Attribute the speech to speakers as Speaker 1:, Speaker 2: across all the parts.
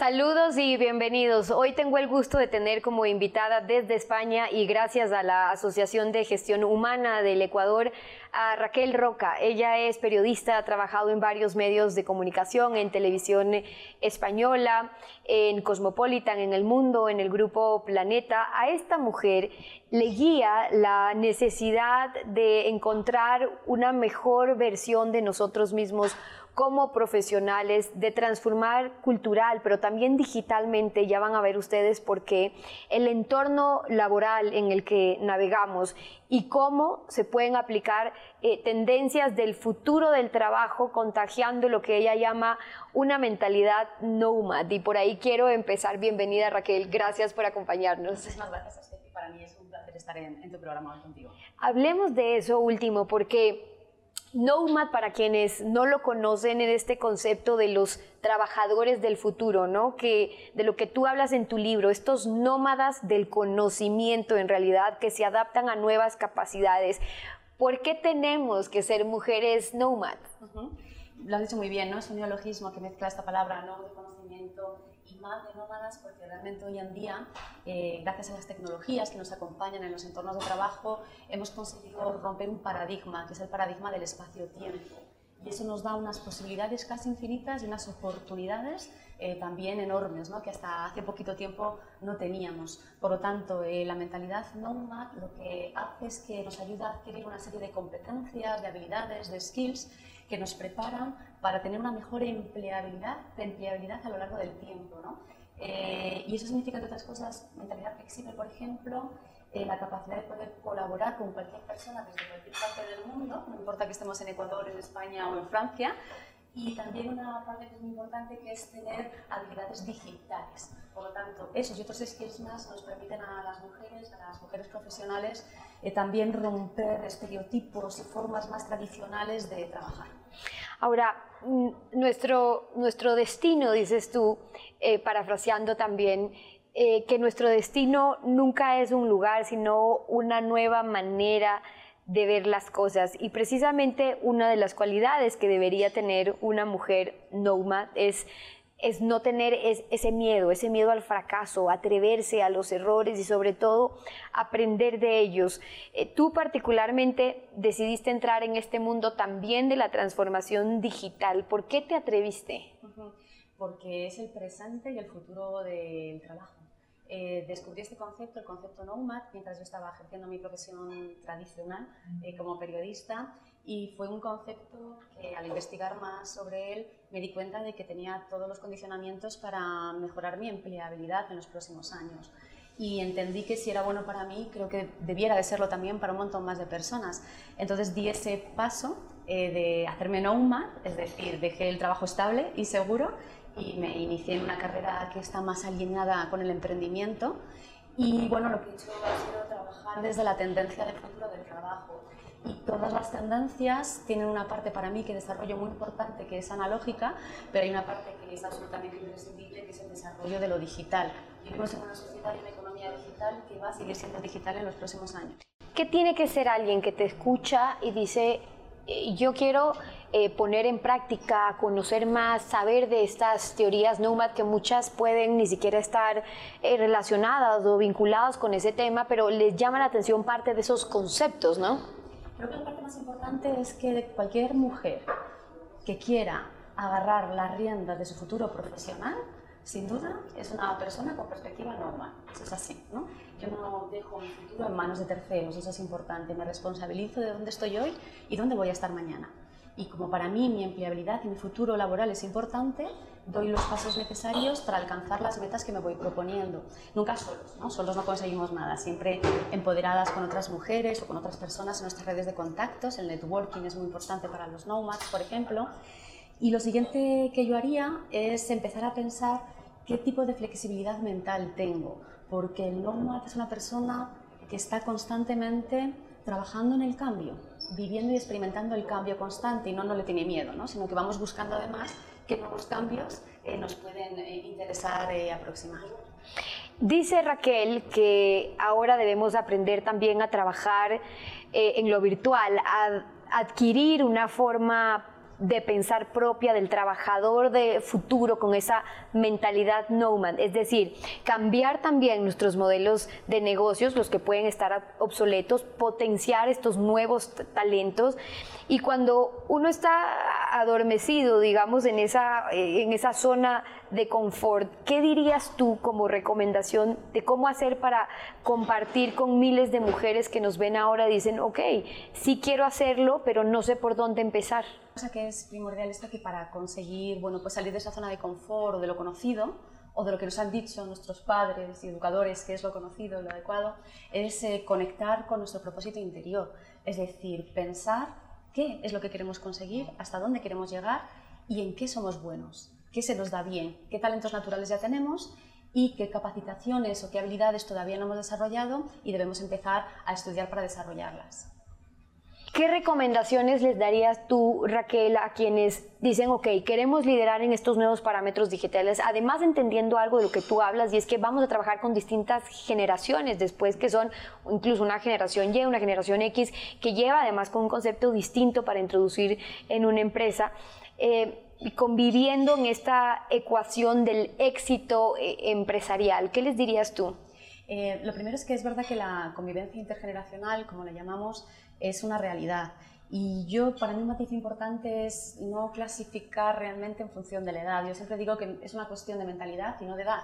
Speaker 1: Saludos y bienvenidos. Hoy tengo el gusto de tener como invitada desde España y gracias a la Asociación de Gestión Humana del Ecuador a Raquel Roca. Ella es periodista, ha trabajado en varios medios de comunicación, en televisión española, en Cosmopolitan, en El Mundo, en el grupo Planeta. A esta mujer le guía la necesidad de encontrar una mejor versión de nosotros mismos como profesionales de transformar cultural, pero también digitalmente, ya van a ver ustedes por qué, el entorno laboral en el que navegamos y cómo se pueden aplicar eh, tendencias del futuro del trabajo contagiando lo que ella llama una mentalidad nomad. Y por ahí quiero empezar. Bienvenida Raquel, gracias por acompañarnos.
Speaker 2: Muchísimas gracias, Para mí es un placer estar en, en tu programa hoy contigo.
Speaker 1: Hablemos de eso último, porque Nomad, para quienes no lo conocen, en este concepto de los trabajadores del futuro, ¿no? Que de lo que tú hablas en tu libro, estos nómadas del conocimiento en realidad que se adaptan a nuevas capacidades. ¿Por qué tenemos que ser mujeres nomad?
Speaker 2: Lo has dicho muy bien, ¿no? Es un neologismo que mezcla esta palabra, ¿no? Más de nómadas porque realmente hoy en día, eh, gracias a las tecnologías que nos acompañan en los entornos de trabajo, hemos conseguido romper un paradigma, que es el paradigma del espacio-tiempo. Y eso nos da unas posibilidades casi infinitas y unas oportunidades eh, también enormes, ¿no? que hasta hace poquito tiempo no teníamos. Por lo tanto, eh, la mentalidad nomad lo que hace es que nos ayuda a adquirir una serie de competencias, de habilidades, de skills que nos preparan para tener una mejor empleabilidad, empleabilidad a lo largo del tiempo. ¿no? Eh, y eso significa, entre otras cosas, mentalidad flexible, por ejemplo, eh, la capacidad de poder colaborar con cualquier persona desde cualquier parte del mundo, no importa que estemos en Ecuador, en España o en Francia, y también una parte que es muy importante que es tener habilidades digitales. Por lo tanto, esos y otros skills más nos permiten a las mujeres, a las mujeres profesionales, eh, también romper estereotipos y formas más tradicionales de trabajar.
Speaker 1: Ahora, mm, nuestro, nuestro destino, dices tú, eh, parafraseando también, eh, que nuestro destino nunca es un lugar, sino una nueva manera de ver las cosas. Y precisamente una de las cualidades que debería tener una mujer nomad es es no tener ese miedo, ese miedo al fracaso, atreverse a los errores y sobre todo aprender de ellos. Eh, tú particularmente decidiste entrar en este mundo también de la transformación digital. ¿Por qué te atreviste?
Speaker 2: Porque es el presente y el futuro del trabajo. Eh, descubrí este concepto, el concepto Nomad, mientras yo estaba ejerciendo mi profesión tradicional eh, como periodista y fue un concepto que al investigar más sobre él me di cuenta de que tenía todos los condicionamientos para mejorar mi empleabilidad en los próximos años. Y entendí que si era bueno para mí, creo que debiera de serlo también para un montón más de personas. Entonces di ese paso eh, de hacerme nomad, es decir, dejé el trabajo estable y seguro y me inicié en una carrera que está más alineada con el emprendimiento. Y bueno, lo que he hecho ha sido trabajar desde la tendencia del futuro del trabajo. Y todas las tendencias tienen una parte para mí que desarrollo muy importante, que es analógica, pero hay una parte que es absolutamente imprescindible, que es el desarrollo de lo digital. Vivimos en una sociedad y una economía digital que va a seguir siendo digital en los próximos años.
Speaker 1: ¿Qué tiene que ser alguien que te escucha y dice, eh, yo quiero eh, poner en práctica, conocer más, saber de estas teorías Nomad que muchas pueden ni siquiera estar eh, relacionadas o vinculadas con ese tema, pero les llama la atención parte de esos conceptos, ¿no?
Speaker 2: Creo que la parte más importante es que cualquier mujer que quiera agarrar las riendas de su futuro profesional, sin duda es una persona con perspectiva normal. Eso es así, ¿no? Yo no dejo mi futuro en manos de terceros, eso es importante. Me responsabilizo de dónde estoy hoy y dónde voy a estar mañana. Y como para mí mi empleabilidad y mi futuro laboral es importante, doy los pasos necesarios para alcanzar las metas que me voy proponiendo. Nunca solos, ¿no? Solos no conseguimos nada, siempre empoderadas con otras mujeres o con otras personas en nuestras redes de contactos. El networking es muy importante para los nomads, por ejemplo. Y lo siguiente que yo haría es empezar a pensar qué tipo de flexibilidad mental tengo, porque el nomad es una persona que está constantemente trabajando en el cambio, viviendo y experimentando el cambio constante y no, no le tiene miedo, ¿no? sino que vamos buscando además qué nuevos cambios eh, nos pueden eh, interesar y aproximar.
Speaker 1: Dice Raquel que ahora debemos aprender también a trabajar en lo virtual, a adquirir una forma de pensar propia del trabajador de futuro con esa mentalidad nomad, es decir, cambiar también nuestros modelos de negocios, los que pueden estar obsoletos, potenciar estos nuevos talentos. Y cuando uno está adormecido, digamos, en esa, en esa zona de confort, ¿qué dirías tú como recomendación de cómo hacer para compartir con miles de mujeres que nos ven ahora y dicen, ok, sí quiero hacerlo, pero no sé por dónde empezar?
Speaker 2: cosa que es primordial es que para conseguir bueno, pues salir de esa zona de confort o de lo conocido, o de lo que nos han dicho nuestros padres y educadores que es lo conocido, lo adecuado, es eh, conectar con nuestro propósito interior. Es decir, pensar qué es lo que queremos conseguir, hasta dónde queremos llegar y en qué somos buenos, qué se nos da bien, qué talentos naturales ya tenemos y qué capacitaciones o qué habilidades todavía no hemos desarrollado y debemos empezar a estudiar para desarrollarlas.
Speaker 1: ¿Qué recomendaciones les darías tú, Raquel, a quienes dicen, ok, queremos liderar en estos nuevos parámetros digitales, además entendiendo algo de lo que tú hablas, y es que vamos a trabajar con distintas generaciones después, que son incluso una generación Y, una generación X, que lleva además con un concepto distinto para introducir en una empresa. Eh, conviviendo en esta ecuación del éxito eh, empresarial, ¿qué les dirías tú?
Speaker 2: Eh, lo primero es que es verdad que la convivencia intergeneracional, como la llamamos, es una realidad. Y yo, para mí un matiz importante es no clasificar realmente en función de la edad. Yo siempre digo que es una cuestión de mentalidad y no de edad.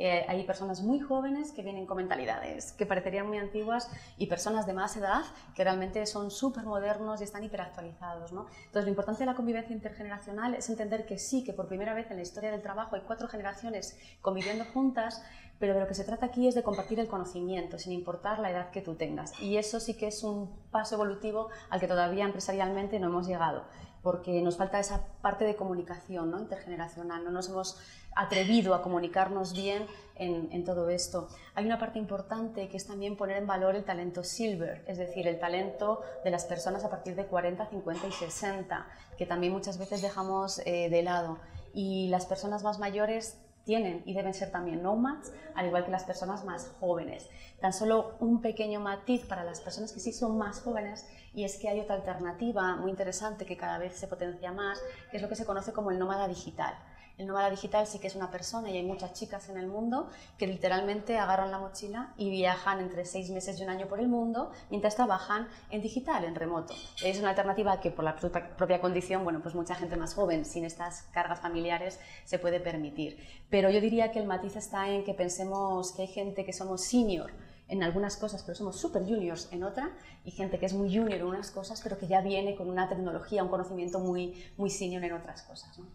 Speaker 2: Eh, hay personas muy jóvenes que vienen con mentalidades que parecerían muy antiguas y personas de más edad que realmente son súper modernos y están hiperactualizados. ¿no? Entonces, lo importante de la convivencia intergeneracional es entender que sí, que por primera vez en la historia del trabajo hay cuatro generaciones conviviendo juntas, pero de lo que se trata aquí es de compartir el conocimiento, sin importar la edad que tú tengas. Y eso sí que es un paso evolutivo al que todavía empresarialmente no hemos llegado, porque nos falta esa parte de comunicación ¿no? intergeneracional, no nos hemos atrevido a comunicarnos bien en, en, todo esto. Hay una parte importante que es también poner en valor el talento silver, es decir, el talento de las personas a partir de 40, 50 y 60, que también muchas veces dejamos eh, de lado. Y las personas más mayores tienen y deben ser también nomads, al igual que las personas más jóvenes. Tan solo un pequeño matiz para las personas que sí son más jóvenes y es que hay otra alternativa muy interesante que cada vez se potencia más, que es lo que se conoce como el nómada digital. El nómada digital sí que es una persona y hay muchas chicas en el mundo que literalmente agarran la mochila y viajan entre seis meses y un año por el mundo mientras trabajan en digital, en remoto. Es una alternativa que por la propia condición, bueno, pues mucha gente más joven, sin estas cargas familiares, se puede permitir. Pero yo diría que el matiz está en que pensemos que hay gente que somos senior en algunas cosas, pero somos super juniors en otra, y gente que es muy junior en unas cosas, pero que ya viene con una tecnología, un conocimiento muy, muy senior en otras cosas. ¿no?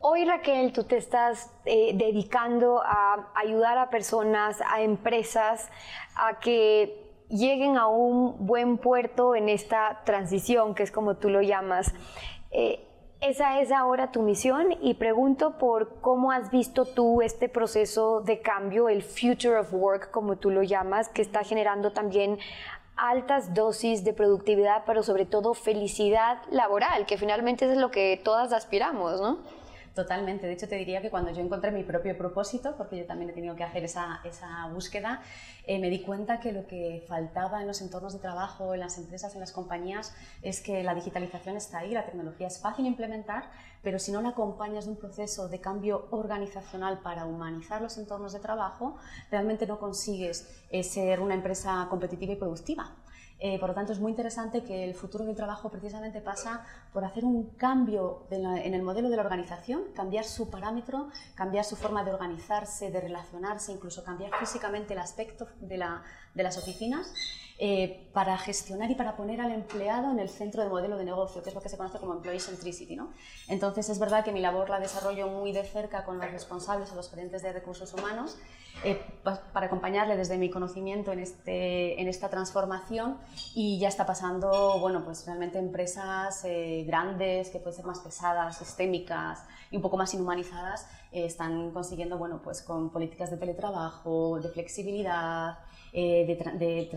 Speaker 1: Hoy, Raquel, tú te estás eh, dedicando a ayudar a personas, a empresas, a que lleguen a un buen puerto en esta transición, que es como tú lo llamas. Eh, esa es ahora tu misión y pregunto por cómo has visto tú este proceso de cambio, el Future of Work, como tú lo llamas, que está generando también altas dosis de productividad, pero sobre todo felicidad laboral, que finalmente es lo que todas aspiramos, ¿no?
Speaker 2: Totalmente. De hecho, te diría que cuando yo encontré mi propio propósito, porque yo también he tenido que hacer esa, búsqueda, eh, me di cuenta que lo que faltaba en los entornos de trabajo, en las empresas, en las compañías, es que la digitalización está ahí, la tecnología es fácil de implementar, pero si no la acompañas de un proceso de cambio organizacional para humanizar los entornos de trabajo, realmente no consigues eh, ser una empresa competitiva y productiva. Eh, por lo tanto, es muy interesante que el futuro del trabajo precisamente pasa por hacer un cambio en el modelo de la organización, cambiar su parámetro, cambiar su forma de organizarse, de relacionarse, incluso cambiar físicamente el aspecto de, las oficinas eh, para gestionar y para poner al empleado en el centro del modelo de negocio, que es lo que se conoce como employee centricity. ¿no? Entonces, es verdad que mi labor la desarrollo muy de cerca con los responsables o los gerentes de recursos humanos eh, para acompañarle desde mi conocimiento en, este, en esta transformación y ya está pasando, bueno, pues realmente empresas eh, grandes, que pueden ser más pesadas, sistémicas y un poco más inhumanizadas, están consiguiendo, bueno, pues con políticas de teletrabajo, de flexibilidad, de,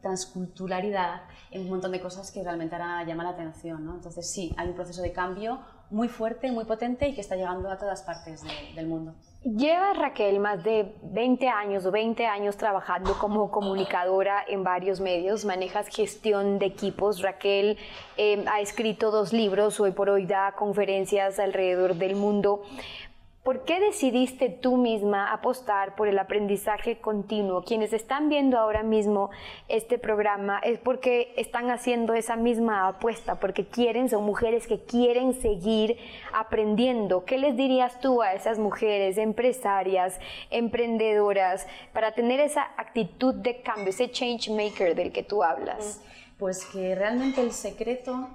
Speaker 2: transculturalidad en un montón de cosas que realmente ahora llama la atención. ¿no? Entonces sí, hay un proceso de cambio muy fuerte, muy potente y que está llegando a todas partes del mundo.
Speaker 1: Lleva Raquel más de 20 años o 20 años trabajando como comunicadora en varios medios, manejas gestión de equipos. Raquel eh, ha escrito dos libros, hoy por hoy da conferencias alrededor del mundo. ¿Por qué decidiste tú misma apostar por el aprendizaje continuo? Quienes están viendo ahora mismo este programa es porque están haciendo esa misma apuesta, porque quieren, son mujeres que quieren seguir aprendiendo. ¿Qué les dirías tú a esas mujeres empresarias, emprendedoras, para tener esa actitud de cambio, ese change maker del que tú hablas?
Speaker 2: Pues que realmente el secreto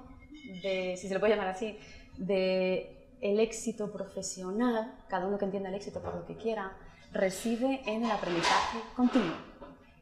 Speaker 2: de, si se lo puede llamar así, de el éxito profesional, cada uno que entienda el éxito por lo que quiera, reside en el aprendizaje continuo.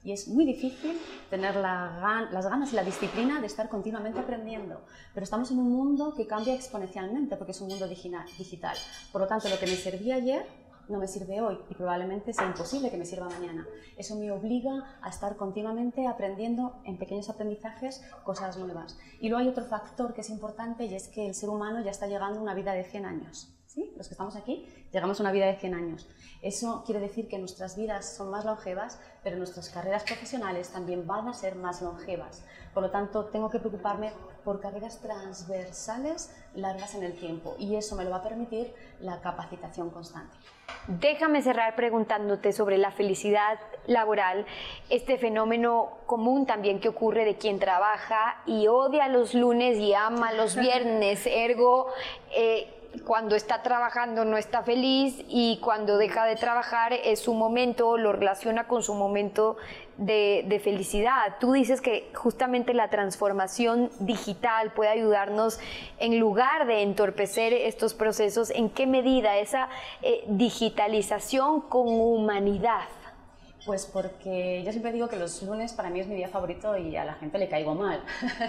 Speaker 2: Y es muy difícil tener las ganas y la disciplina de estar continuamente aprendiendo. Pero estamos en un mundo que cambia exponencialmente porque es un mundo digital. Por lo tanto, lo que me servía ayer no me sirve hoy y probablemente sea imposible que me sirva mañana. Eso me obliga a estar continuamente aprendiendo en pequeños aprendizajes cosas nuevas. Y luego hay otro factor que es importante y es que el ser humano ya está llegando a una vida de 100 años. Los que estamos aquí llegamos a una vida de 100 años. Eso quiere decir que nuestras vidas son más longevas, pero nuestras carreras profesionales también van a ser más longevas. Por lo tanto, tengo que preocuparme por carreras transversales largas en el tiempo y eso me lo va a permitir la capacitación constante.
Speaker 1: Déjame cerrar preguntándote sobre la felicidad laboral, este fenómeno común también que ocurre de quien trabaja y odia los lunes y ama los viernes, ergo... Eh, cuando está trabajando no está feliz y cuando deja de trabajar es su momento, lo relaciona con su momento de, felicidad. Tú dices que justamente la transformación digital puede ayudarnos en lugar de entorpecer estos procesos. ¿En qué medida esa eh, digitalización con humanidad?
Speaker 2: Pues porque yo siempre digo que los lunes para mí es mi día favorito y a la gente le caigo mal,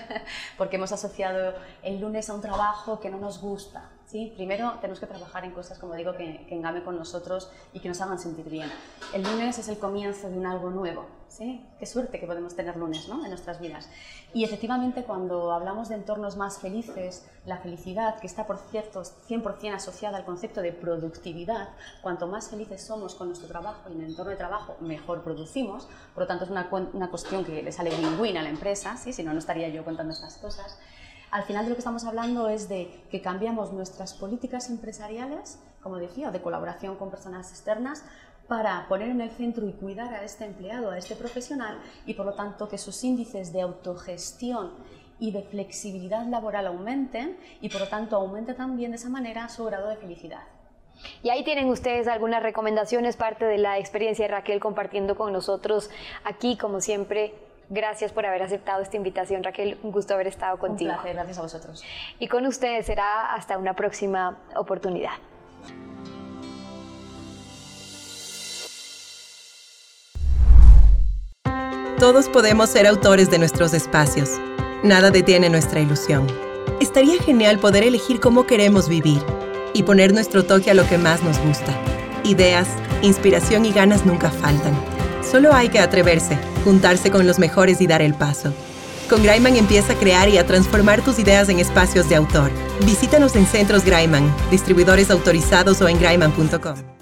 Speaker 2: porque hemos asociado el lunes a un trabajo que no nos gusta. ¿Sí? Primero tenemos que trabajar en cosas, como digo, que, que engamen con nosotros y que nos hagan sentir bien. El lunes es el comienzo de un algo nuevo. ¿sí? Qué suerte que podemos tener lunes ¿no? en nuestras vidas. Y efectivamente cuando hablamos de entornos más felices, la felicidad, que está por cierto 100% asociada al concepto de productividad, cuanto más felices somos con nuestro trabajo y en el entorno de trabajo, mejor producimos. Por lo tanto es una, una cuestión que le sale win-win a la empresa, ¿sí? si no, no estaría yo contando estas cosas. Al final de lo que estamos hablando es de que cambiamos nuestras políticas empresariales, como decía, de colaboración con personas externas, para poner en el centro y cuidar a este empleado, a este profesional, y por lo tanto que sus índices de autogestión y de flexibilidad laboral aumenten y por lo tanto aumente también de esa manera su grado de felicidad.
Speaker 1: Y ahí tienen ustedes algunas recomendaciones, parte de la experiencia de Raquel compartiendo con nosotros aquí, como siempre, Gracias por haber aceptado esta invitación, Raquel. Un gusto haber estado contigo.
Speaker 2: Un placer, gracias a vosotros.
Speaker 1: Y con ustedes será hasta una próxima oportunidad.
Speaker 3: Todos podemos ser autores de nuestros espacios. Nada detiene nuestra ilusión. Estaría genial poder elegir cómo queremos vivir y poner nuestro toque a lo que más nos gusta. Ideas, inspiración y ganas nunca faltan. Solo hay que atreverse, juntarse con los mejores y dar el paso. Con Graiman empieza a crear y a transformar tus ideas en espacios de autor. Visítanos en Centros Graiman, distribuidores autorizados o en graiman.com.